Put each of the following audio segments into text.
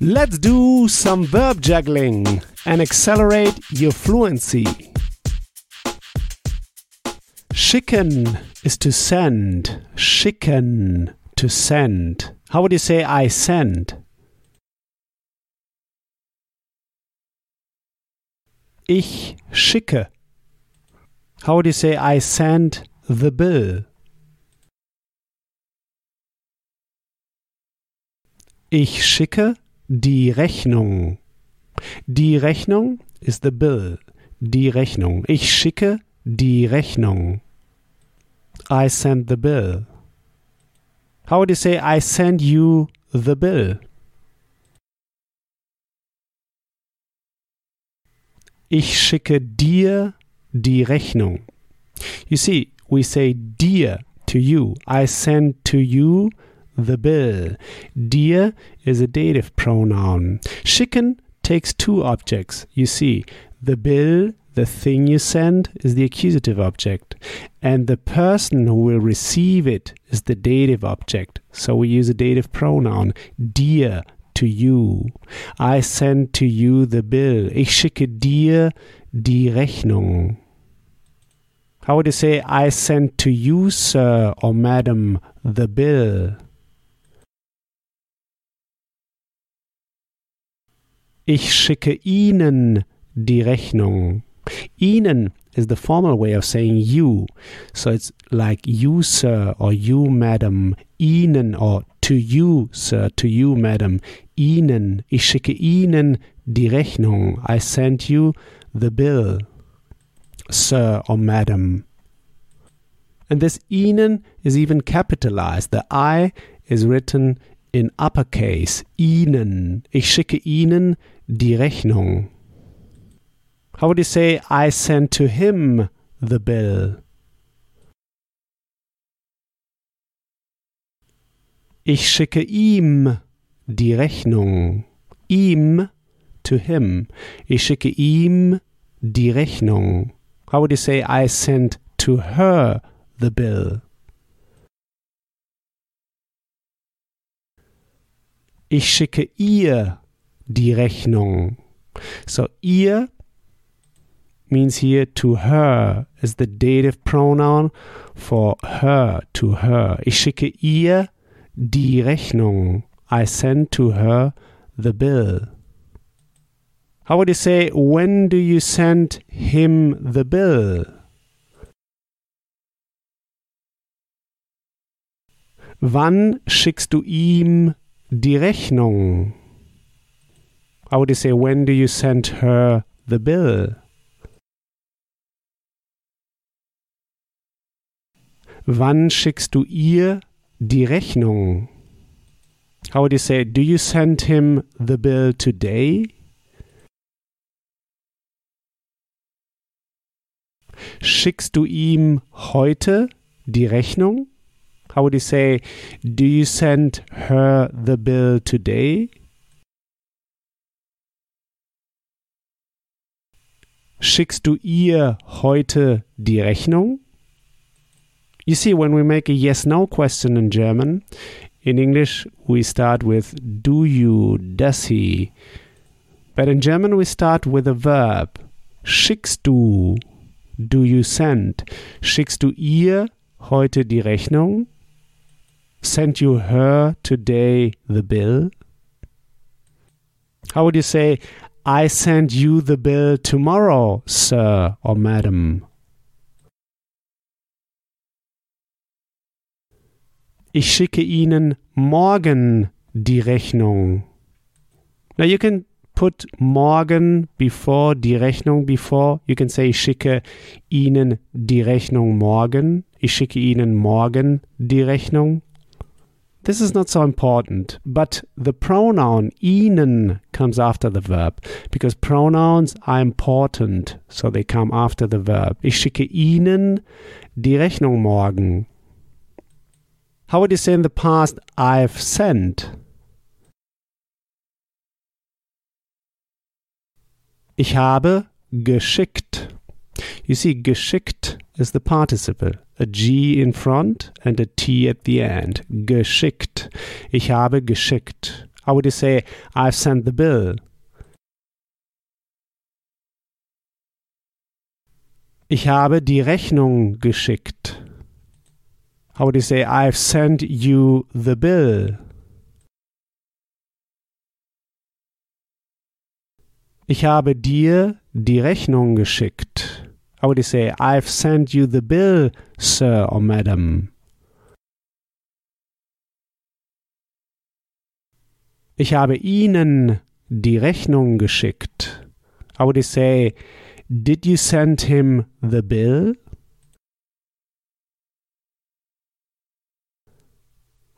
Let's do some verb juggling and accelerate your fluency. Schicken is to send. Schicken, to send. How would you say I send? Ich schicke. How would you say I send the bill? Ich schicke die Rechnung. Die Rechnung ist the bill. Die Rechnung. Ich schicke die Rechnung. I send the bill. How would you say I send you the bill? Ich schicke dir die Rechnung. You see, we say dir to you. I send to you the bill. Dir is a dative pronoun. Schicken takes two objects. You see, the bill, the thing you send, is the accusative object, and the person who will receive it is the dative object. So we use a dative pronoun. Dir to you. I send to you the bill. Ich schicke dir die Rechnung. How would you say, I send to you, sir or madam, the bill? Ich schicke Ihnen die Rechnung. Ihnen is the formal way of saying you. So it's like you, sir, or you, madam. Ihnen, or to you, sir, to you, madam. Ihnen. Ich schicke Ihnen die Rechnung. I send you the bill, sir or madam. And this Ihnen is even capitalized. The I is written in uppercase. Ihnen. Ich schicke Ihnen die Rechnung. How would you say, I sent to him the bill? Ich schicke ihm die Rechnung. Ihm, to him. Ich schicke ihm die Rechnung. How would you say, I sent to her the bill? Ich schicke ihr die Rechnung. So ihr means here to her is the dative pronoun for her, to her. Ich schicke ihr die Rechnung. I send to her the bill. How would you say, when do you send him the bill? Wann schickst du ihm die Rechnung? How would you say, when do you send her the bill? Wann schickst du ihr die Rechnung? How would you say, do you send him the bill today? Schickst du ihm heute die Rechnung? How would you say, do you send her the bill today? Schickst du ihr heute die Rechnung? You see, when we make a yes no question in German, in English we start with do you, does he. But in German we start with a verb. Schickst du, do you send. Schickst du ihr heute die Rechnung? Send you her today the bill? How would you say, I send you the bill tomorrow, sir or madam? Ich schicke Ihnen morgen die Rechnung. Now you can put morgen before die Rechnung before. You can say ich schicke Ihnen die Rechnung morgen. Ich schicke Ihnen morgen die Rechnung. This is not so important, but the pronoun Ihnen comes after the verb because pronouns are important, so they come after the verb. Ich schicke Ihnen die Rechnung morgen. How would you say in the past, I've sent? Ich habe geschickt. You see, geschickt is the participle. A G in front and a T at the end. Geschickt. Ich habe geschickt. How would you say, I've sent the bill? Ich habe die Rechnung geschickt. How would you say, I've sent you the bill? Ich habe dir die Rechnung geschickt. How would you say, I've sent you the bill, sir or madam? Ich habe Ihnen die Rechnung geschickt. How would you say, Did you send him the bill?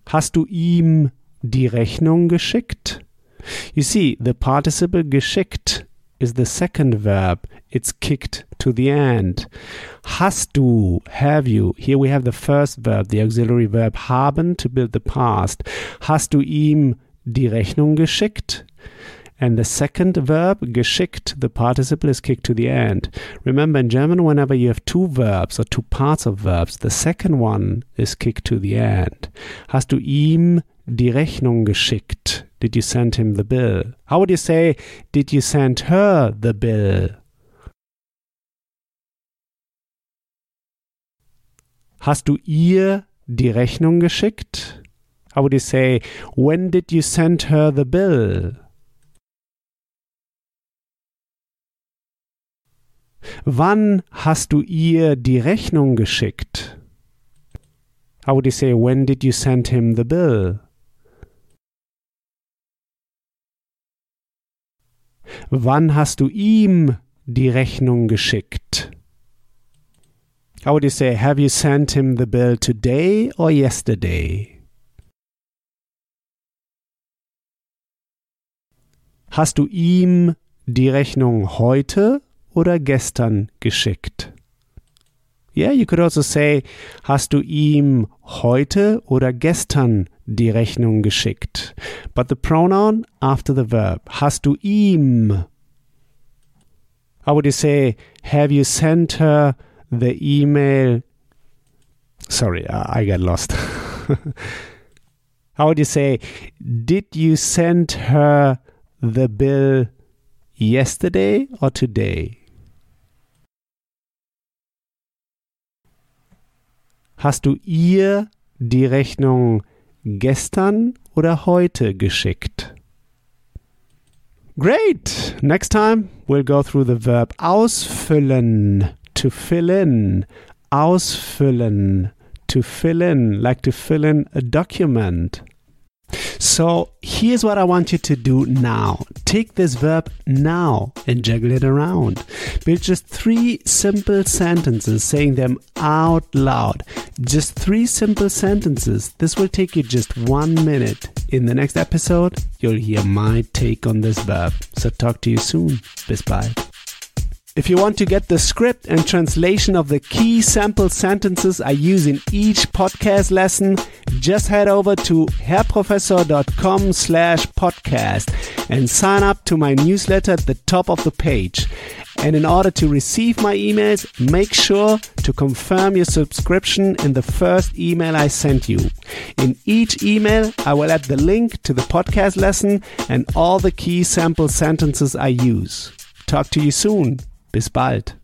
Hast du ihm die Rechnung geschickt? You see, the participle geschickt is the second verb. It's kicked to the end. Hast du, have you. Here we have the first verb, the auxiliary verb haben to build the past. Hast du ihm die Rechnung geschickt? And the second verb, geschickt, the participle is kicked to the end. Remember, in German, whenever you have two verbs or two parts of verbs, the second one is kicked to the end. Hast du ihm die Rechnung geschickt? Did you send him the bill? How would you say, did you send her the bill? Hast du ihr die Rechnung geschickt? How would you say, when did you send her the bill? Wann hast du ihr die Rechnung geschickt? How would you say, when did you send him the bill? Wann hast du ihm die Rechnung geschickt? How would you say, have you sent him the bill today or yesterday? Hast du ihm die Rechnung heute oder gestern geschickt? Yeah, you could also say, hast du ihm heute oder gestern die Rechnung geschickt? But the pronoun after the verb. Hast du ihm? How would you say, have you sent her the email? Sorry, I got lost. How would you say, did you send her the bill yesterday or today? Hast du ihr die Rechnung gestern oder heute geschickt? Great! Next time we'll go through the verb ausfüllen, to fill in, ausfüllen, to fill in, like to fill in a document. So here's what I want you to do now. Take this verb now and juggle it around. Build just three simple sentences, saying them out loud. Just three simple sentences. This will take you just one minute. In the next episode, you'll hear my take on this verb. So talk to you soon. Bis bald. If you want to get the script and translation of the key sample sentences I use in each podcast lesson, just head over to herrprofessor.com slash podcast and sign up to my newsletter at the top of the page. And in order to receive my emails, make sure to confirm your subscription in the first email I sent you. In each email, I will add the link to the podcast lesson and all the key sample sentences I use. Talk to you soon. Bis bald.